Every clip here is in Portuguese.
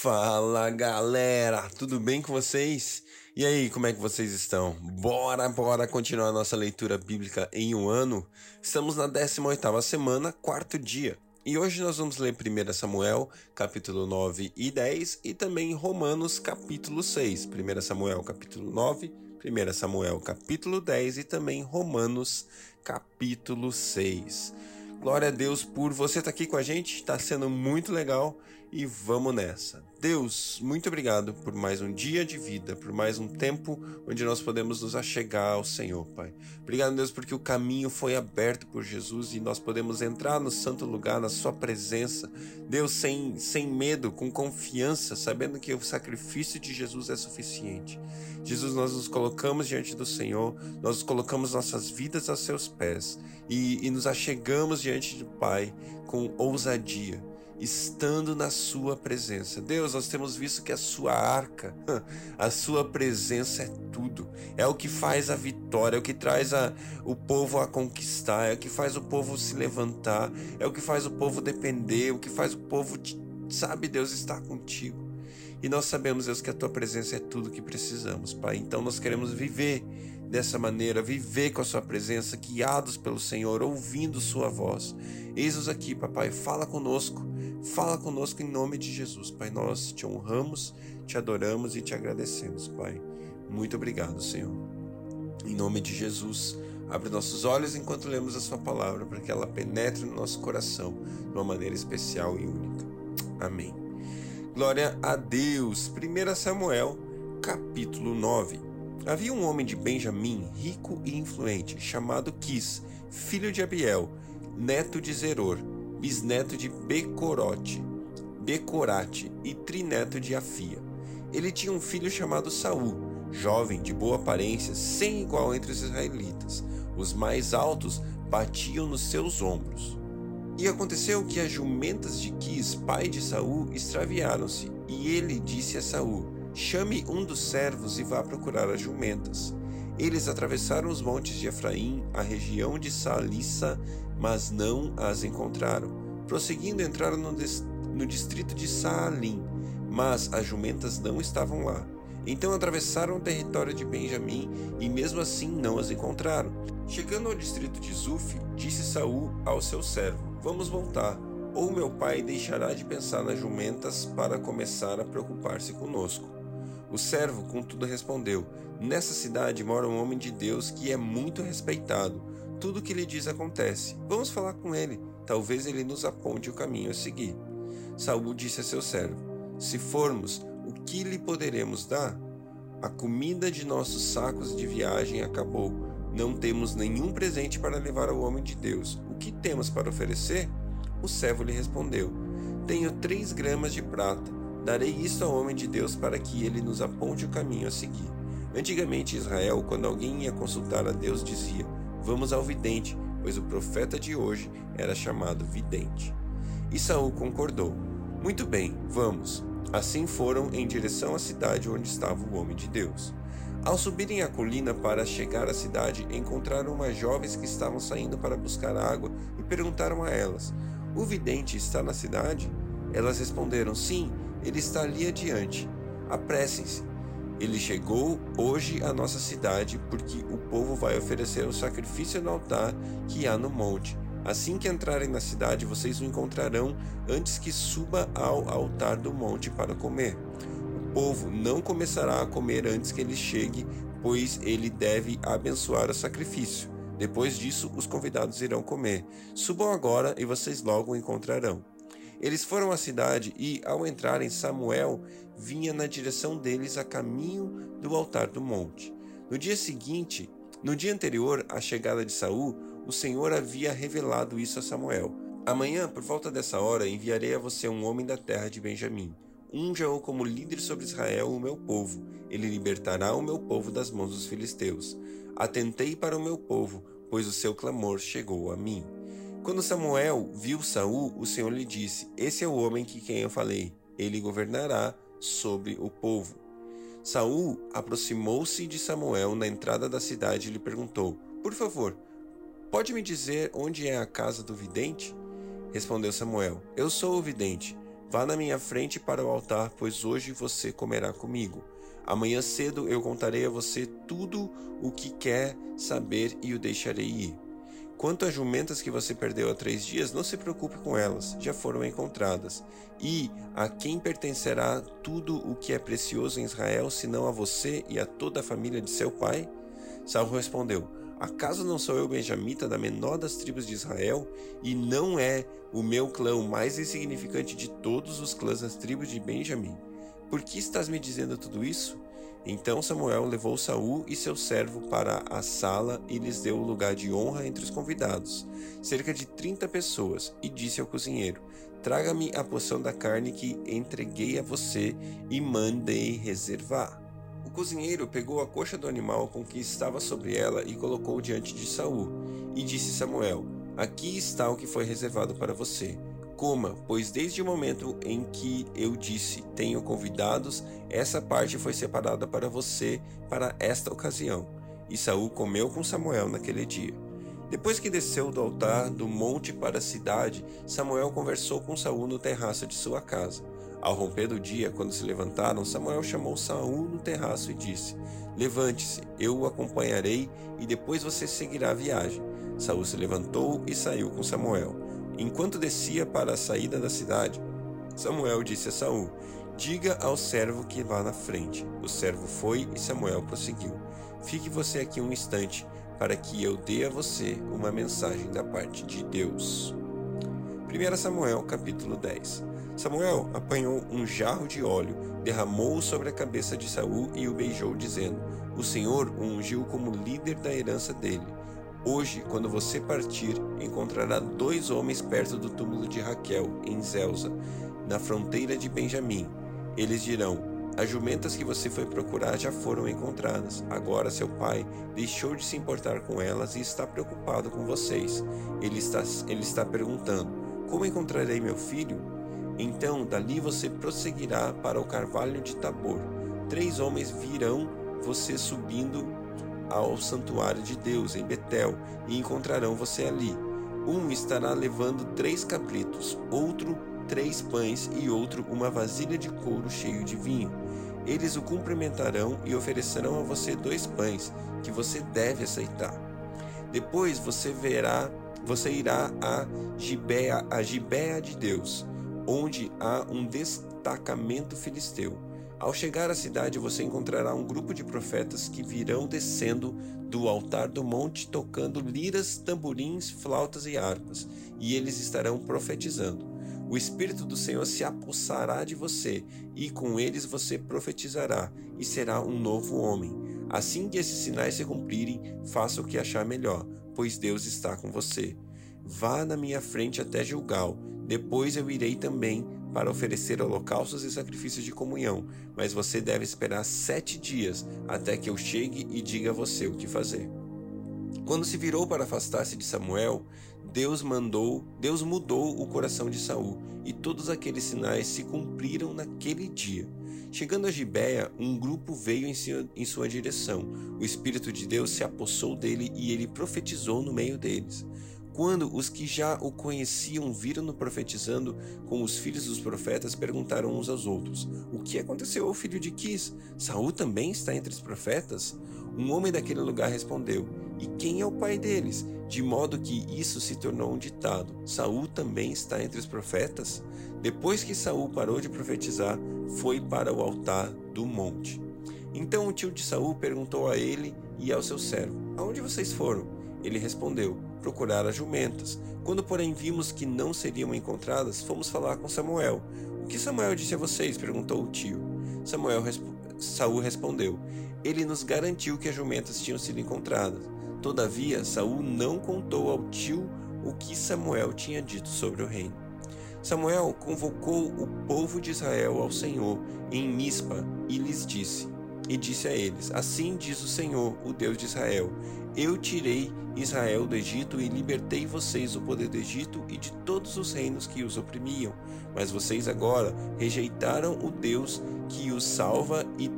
Fala galera, tudo bem com vocês? E aí, como é que vocês estão? Bora, bora continuar nossa leitura bíblica em um ano? Estamos na 18ª semana, quarto dia. E hoje nós vamos ler 1 Samuel, capítulo 9 e 10, e também Romanos, capítulo 6. 1 Samuel, capítulo 9, 1 Samuel, capítulo 10 e também Romanos, capítulo 6. Glória a Deus por você estar aqui com a gente, está sendo muito legal e vamos nessa. Deus, muito obrigado por mais um dia de vida, por mais um tempo onde nós podemos nos achegar ao Senhor, Pai. Obrigado, Deus, porque o caminho foi aberto por Jesus e nós podemos entrar no santo lugar, na Sua presença. Deus, sem, sem medo, com confiança, sabendo que o sacrifício de Jesus é suficiente. Jesus, nós nos colocamos diante do Senhor, nós colocamos nossas vidas a seus pés e, e nos achegamos diante do Pai com ousadia estando na Sua presença. Deus, nós temos visto que a Sua arca, a Sua presença é tudo. É o que faz a vitória, é o que traz a, o povo a conquistar, é o que faz o povo se levantar, é o que faz o povo depender, é o que faz o povo, sabe, Deus, estar contigo. E nós sabemos, Deus, que a tua presença é tudo que precisamos, Pai. Então nós queremos viver dessa maneira, viver com a sua presença, guiados pelo Senhor, ouvindo sua voz. Eis-nos aqui, papai, fala conosco. Fala conosco em nome de Jesus, Pai. Nós te honramos, te adoramos e te agradecemos, Pai. Muito obrigado, Senhor. Em nome de Jesus, abre nossos olhos enquanto lemos a Sua palavra, para que ela penetre no nosso coração de uma maneira especial e única. Amém. Glória a Deus. 1 Samuel, capítulo 9. Havia um homem de Benjamim, rico e influente, chamado Quis, filho de Abiel, neto de Zeror, bisneto de Becorote, Becorate e trineto de Afia. Ele tinha um filho chamado Saul, jovem, de boa aparência, sem igual entre os israelitas. Os mais altos batiam nos seus ombros. E aconteceu que as jumentas de Quis, pai de Saul, extraviaram-se, e ele disse a Saul: Chame um dos servos e vá procurar as jumentas. Eles atravessaram os montes de Efraim, a região de Salissa, mas não as encontraram. Prosseguindo, entraram no, no distrito de Saalim, mas as jumentas não estavam lá. Então atravessaram o território de Benjamim e mesmo assim não as encontraram. Chegando ao distrito de Zuf, disse Saul ao seu servo: Vamos voltar, ou meu pai deixará de pensar nas jumentas para começar a preocupar-se conosco. O servo, contudo, respondeu: Nessa cidade mora um homem de Deus que é muito respeitado. Tudo o que lhe diz acontece. Vamos falar com ele. Talvez ele nos aponte o caminho a seguir. Saul disse a seu servo: Se formos, o que lhe poderemos dar? A comida de nossos sacos de viagem acabou. Não temos nenhum presente para levar ao homem de Deus que temos para oferecer? O servo lhe respondeu: Tenho três gramas de prata. Darei isto ao homem de Deus para que ele nos aponte o caminho a seguir. Antigamente, Israel, quando alguém ia consultar a Deus, dizia: Vamos ao vidente, pois o profeta de hoje era chamado vidente. E Saul concordou: Muito bem, vamos. Assim foram em direção à cidade onde estava o homem de Deus. Ao subirem a colina para chegar à cidade, encontraram umas jovens que estavam saindo para buscar água e perguntaram a elas: O vidente está na cidade? Elas responderam: Sim, ele está ali adiante. Apressem-se. Ele chegou hoje à nossa cidade, porque o povo vai oferecer um sacrifício no altar que há no monte. Assim que entrarem na cidade, vocês o encontrarão antes que suba ao altar do monte para comer povo não começará a comer antes que ele chegue, pois ele deve abençoar o sacrifício. Depois disso, os convidados irão comer. Subam agora e vocês logo o encontrarão. Eles foram à cidade e, ao entrarem, Samuel vinha na direção deles a caminho do altar do monte. No dia seguinte, no dia anterior à chegada de Saul, o Senhor havia revelado isso a Samuel. Amanhã, por volta dessa hora, enviarei a você um homem da terra de Benjamim. Unja-o como líder sobre Israel, o meu povo. Ele libertará o meu povo das mãos dos filisteus. Atentei para o meu povo, pois o seu clamor chegou a mim. Quando Samuel viu Saul, o Senhor lhe disse: Esse é o homem que quem eu falei. Ele governará sobre o povo. Saul aproximou-se de Samuel na entrada da cidade e lhe perguntou: Por favor, pode me dizer onde é a casa do vidente? Respondeu Samuel: Eu sou o vidente. Vá na minha frente para o altar, pois hoje você comerá comigo. Amanhã cedo eu contarei a você tudo o que quer saber e o deixarei ir. Quanto às jumentas que você perdeu há três dias, não se preocupe com elas, já foram encontradas. E a quem pertencerá tudo o que é precioso em Israel, senão a você e a toda a família de seu pai? Saul respondeu: Acaso não sou eu benjamita da menor das tribos de Israel? E não é o meu clã o mais insignificante de todos os clãs das tribos de Benjamim? Por que estás me dizendo tudo isso? Então Samuel levou Saul e seu servo para a sala e lhes deu o lugar de honra entre os convidados, cerca de trinta pessoas, e disse ao cozinheiro: Traga-me a porção da carne que entreguei a você e mandei reservar. O cozinheiro pegou a coxa do animal com que estava sobre ela e colocou diante de Saul, e disse Samuel: Aqui está o que foi reservado para você. Coma, pois desde o momento em que eu disse tenho convidados, essa parte foi separada para você para esta ocasião. E Saul comeu com Samuel naquele dia. Depois que desceu do altar do monte para a cidade, Samuel conversou com Saul no terraço de sua casa. Ao romper do dia, quando se levantaram, Samuel chamou Saul no terraço e disse: Levante-se, eu o acompanharei e depois você seguirá a viagem. Saul se levantou e saiu com Samuel. Enquanto descia para a saída da cidade, Samuel disse a Saul: Diga ao servo que vá na frente. O servo foi e Samuel prosseguiu: Fique você aqui um instante, para que eu dê a você uma mensagem da parte de Deus. 1 Samuel capítulo 10 Samuel apanhou um jarro de óleo, derramou-o sobre a cabeça de Saul e o beijou, dizendo: O Senhor o ungiu como líder da herança dele. Hoje, quando você partir, encontrará dois homens perto do túmulo de Raquel, em Zelza, na fronteira de Benjamim. Eles dirão: As jumentas que você foi procurar já foram encontradas. Agora seu pai deixou de se importar com elas e está preocupado com vocês. Ele está, ele está perguntando: Como encontrarei meu filho? Então, dali você prosseguirá para o carvalho de Tabor. Três homens virão você subindo ao santuário de Deus em Betel e encontrarão você ali. Um estará levando três cabritos, outro três pães e outro uma vasilha de couro cheio de vinho. Eles o cumprimentarão e oferecerão a você dois pães que você deve aceitar. Depois você verá, você irá a Gibea, a Gibea de Deus, onde há um destacamento filisteu ao chegar à cidade, você encontrará um grupo de profetas que virão descendo do altar do monte tocando liras, tamborins, flautas e harpas, e eles estarão profetizando. O Espírito do Senhor se apossará de você, e com eles você profetizará, e será um novo homem. Assim que esses sinais se cumprirem, faça o que achar melhor, pois Deus está com você. Vá na minha frente até Gilgal, depois eu irei também para oferecer holocaustos e sacrifícios de comunhão, mas você deve esperar sete dias até que eu chegue e diga a você o que fazer. Quando se virou para afastar-se de Samuel, Deus mandou, Deus mudou o coração de Saul, e todos aqueles sinais se cumpriram naquele dia. Chegando a Gibeia, um grupo veio em sua, em sua direção. O Espírito de Deus se apossou dele e ele profetizou no meio deles. Quando os que já o conheciam viram-no profetizando com os filhos dos profetas, perguntaram uns aos outros: O que aconteceu ao filho de Quis? Saul também está entre os profetas? Um homem daquele lugar respondeu: E quem é o pai deles? De modo que isso se tornou um ditado: Saul também está entre os profetas? Depois que Saul parou de profetizar, foi para o altar do monte. Então o tio de Saul perguntou a ele e ao seu servo: Aonde vocês foram? Ele respondeu: Procurar as jumentas. Quando, porém, vimos que não seriam encontradas, fomos falar com Samuel. O que Samuel disse a vocês? perguntou o tio. Samuel resp... Saul respondeu: Ele nos garantiu que as jumentas tinham sido encontradas. Todavia, Saul não contou ao tio o que Samuel tinha dito sobre o reino. Samuel convocou o povo de Israel ao Senhor em Mispa e lhes disse: e disse a eles: Assim diz o Senhor, o Deus de Israel: Eu tirei Israel do Egito e libertei vocês do poder do Egito e de todos os reinos que os oprimiam. Mas vocês agora rejeitaram o Deus que os salva e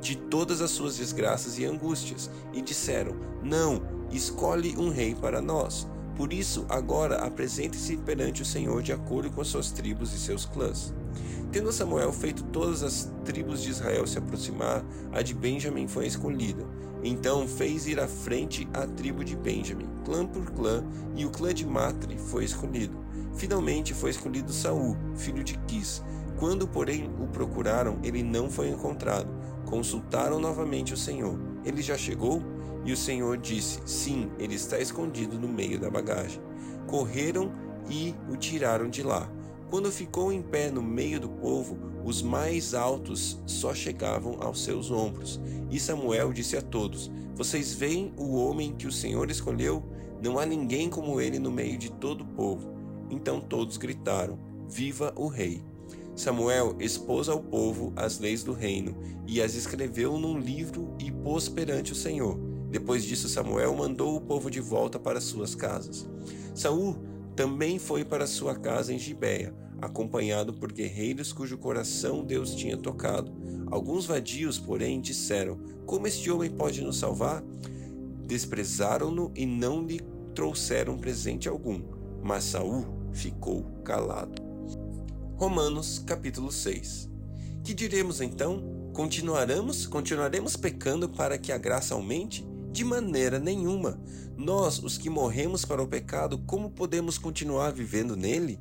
de todas as suas desgraças e angústias, e disseram: Não, escolhe um rei para nós. Por isso, agora apresente-se perante o Senhor de acordo com as suas tribos e seus clãs. Tendo Samuel feito todas as tribos de Israel se aproximar, a de Benjamim foi escolhida. Então fez ir à frente a tribo de Benjamim, clã por clã, e o clã de Matri foi escolhido. Finalmente foi escolhido Saul, filho de Quis. Quando, porém, o procuraram, ele não foi encontrado. Consultaram novamente o Senhor. Ele já chegou? E o Senhor disse: Sim, ele está escondido no meio da bagagem. Correram e o tiraram de lá. Quando ficou em pé no meio do povo, os mais altos só chegavam aos seus ombros. E Samuel disse a todos: Vocês veem o homem que o Senhor escolheu? Não há ninguém como ele no meio de todo o povo. Então todos gritaram: Viva o rei! Samuel expôs ao povo as leis do reino e as escreveu num livro e pôs perante o Senhor. Depois disso, Samuel mandou o povo de volta para suas casas. Saul também foi para sua casa em Gibeia, acompanhado por guerreiros cujo coração Deus tinha tocado. Alguns vadios, porém, disseram: Como este homem pode nos salvar? Desprezaram-no e não lhe trouxeram presente algum. Mas Saul ficou calado. Romanos capítulo 6. Que diremos então? Continuaremos, continuaremos pecando para que a graça aumente? De maneira nenhuma. Nós, os que morremos para o pecado, como podemos continuar vivendo nele?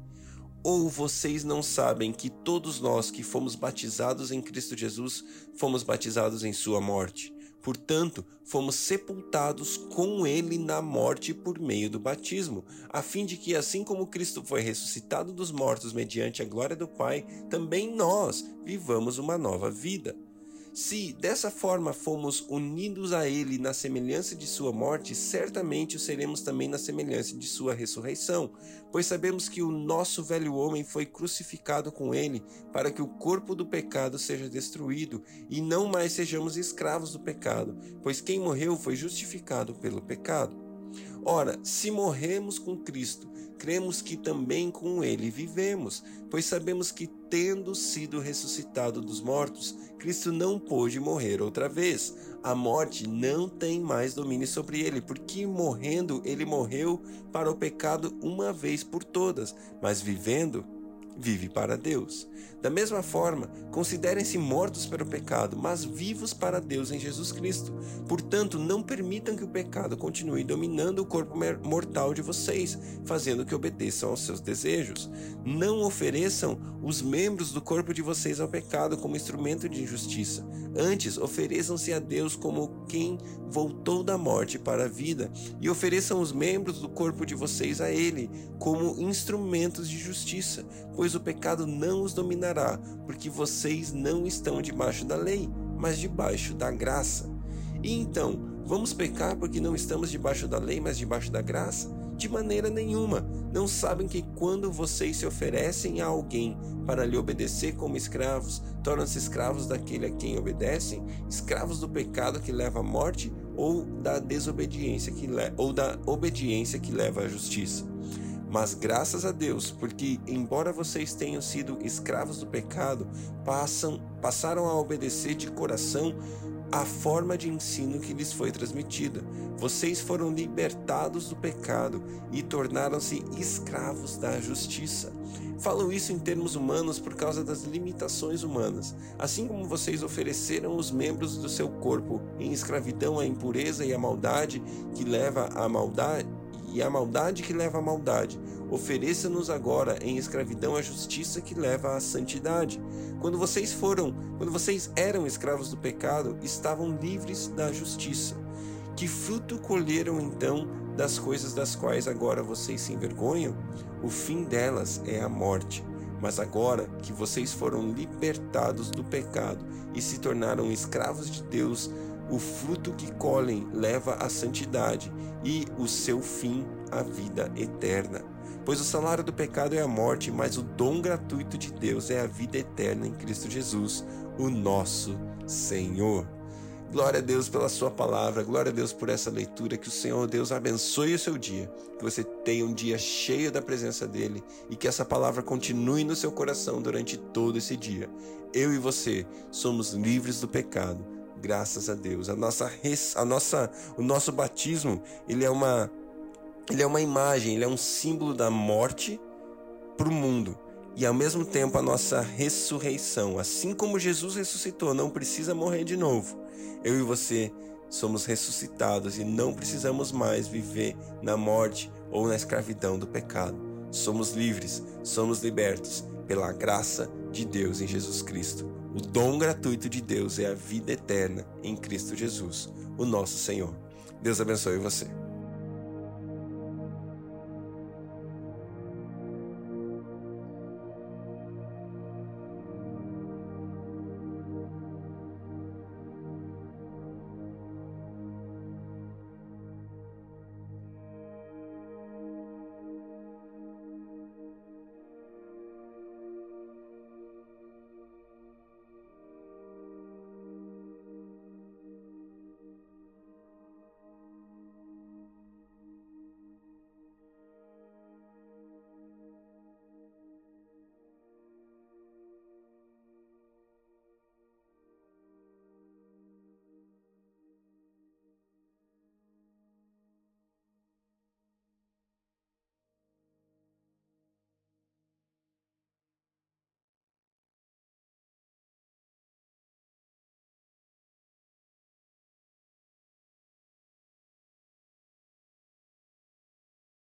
Ou vocês não sabem que todos nós que fomos batizados em Cristo Jesus fomos batizados em Sua morte? Portanto, fomos sepultados com Ele na morte por meio do batismo, a fim de que, assim como Cristo foi ressuscitado dos mortos mediante a glória do Pai, também nós vivamos uma nova vida. Se dessa forma fomos unidos a Ele na semelhança de Sua morte, certamente o seremos também na semelhança de Sua ressurreição, pois sabemos que o nosso velho homem foi crucificado com Ele, para que o corpo do pecado seja destruído e não mais sejamos escravos do pecado, pois quem morreu foi justificado pelo pecado. Ora, se morremos com Cristo, cremos que também com ele vivemos, pois sabemos que, tendo sido ressuscitado dos mortos, Cristo não pôde morrer outra vez. A morte não tem mais domínio sobre ele, porque morrendo, ele morreu para o pecado uma vez por todas, mas vivendo, vive para Deus. Da mesma forma, considerem-se mortos para o pecado, mas vivos para Deus em Jesus Cristo. Portanto, não permitam que o pecado continue dominando o corpo mortal de vocês, fazendo que obedeçam aos seus desejos. Não ofereçam os membros do corpo de vocês ao pecado como instrumento de injustiça. Antes, ofereçam-se a Deus como quem voltou da morte para a vida, e ofereçam os membros do corpo de vocês a Ele como instrumentos de justiça, pois o pecado não os dominará, porque vocês não estão debaixo da lei, mas debaixo da graça. E então, vamos pecar porque não estamos debaixo da lei, mas debaixo da graça? De maneira nenhuma. Não sabem que quando vocês se oferecem a alguém para lhe obedecer como escravos, tornam-se escravos daquele a quem obedecem, escravos do pecado que leva à morte ou da desobediência que ou da obediência que leva à justiça. Mas graças a Deus, porque embora vocês tenham sido escravos do pecado, passam, passaram a obedecer de coração a forma de ensino que lhes foi transmitida. Vocês foram libertados do pecado e tornaram-se escravos da justiça. Falo isso em termos humanos por causa das limitações humanas. Assim como vocês ofereceram os membros do seu corpo em escravidão à impureza e à maldade que leva à maldade, e a maldade que leva à maldade. Ofereça-nos agora em escravidão a justiça que leva à santidade. Quando vocês foram, quando vocês eram escravos do pecado, estavam livres da justiça. Que fruto colheram então das coisas das quais agora vocês se envergonham? O fim delas é a morte. Mas agora que vocês foram libertados do pecado e se tornaram escravos de Deus, o fruto que colhem leva à santidade e o seu fim à vida eterna. Pois o salário do pecado é a morte, mas o dom gratuito de Deus é a vida eterna em Cristo Jesus, o nosso Senhor. Glória a Deus pela sua palavra, glória a Deus por essa leitura, que o Senhor Deus abençoe o seu dia, que você tenha um dia cheio da presença dele e que essa palavra continue no seu coração durante todo esse dia. Eu e você somos livres do pecado graças a Deus. A nossa, a nossa, o nosso batismo, ele é uma ele é uma imagem, ele é um símbolo da morte para o mundo e ao mesmo tempo a nossa ressurreição. Assim como Jesus ressuscitou, não precisa morrer de novo. Eu e você somos ressuscitados e não precisamos mais viver na morte ou na escravidão do pecado. Somos livres, somos libertos pela graça de Deus em Jesus Cristo. O dom gratuito de Deus é a vida eterna em Cristo Jesus, o nosso Senhor. Deus abençoe você.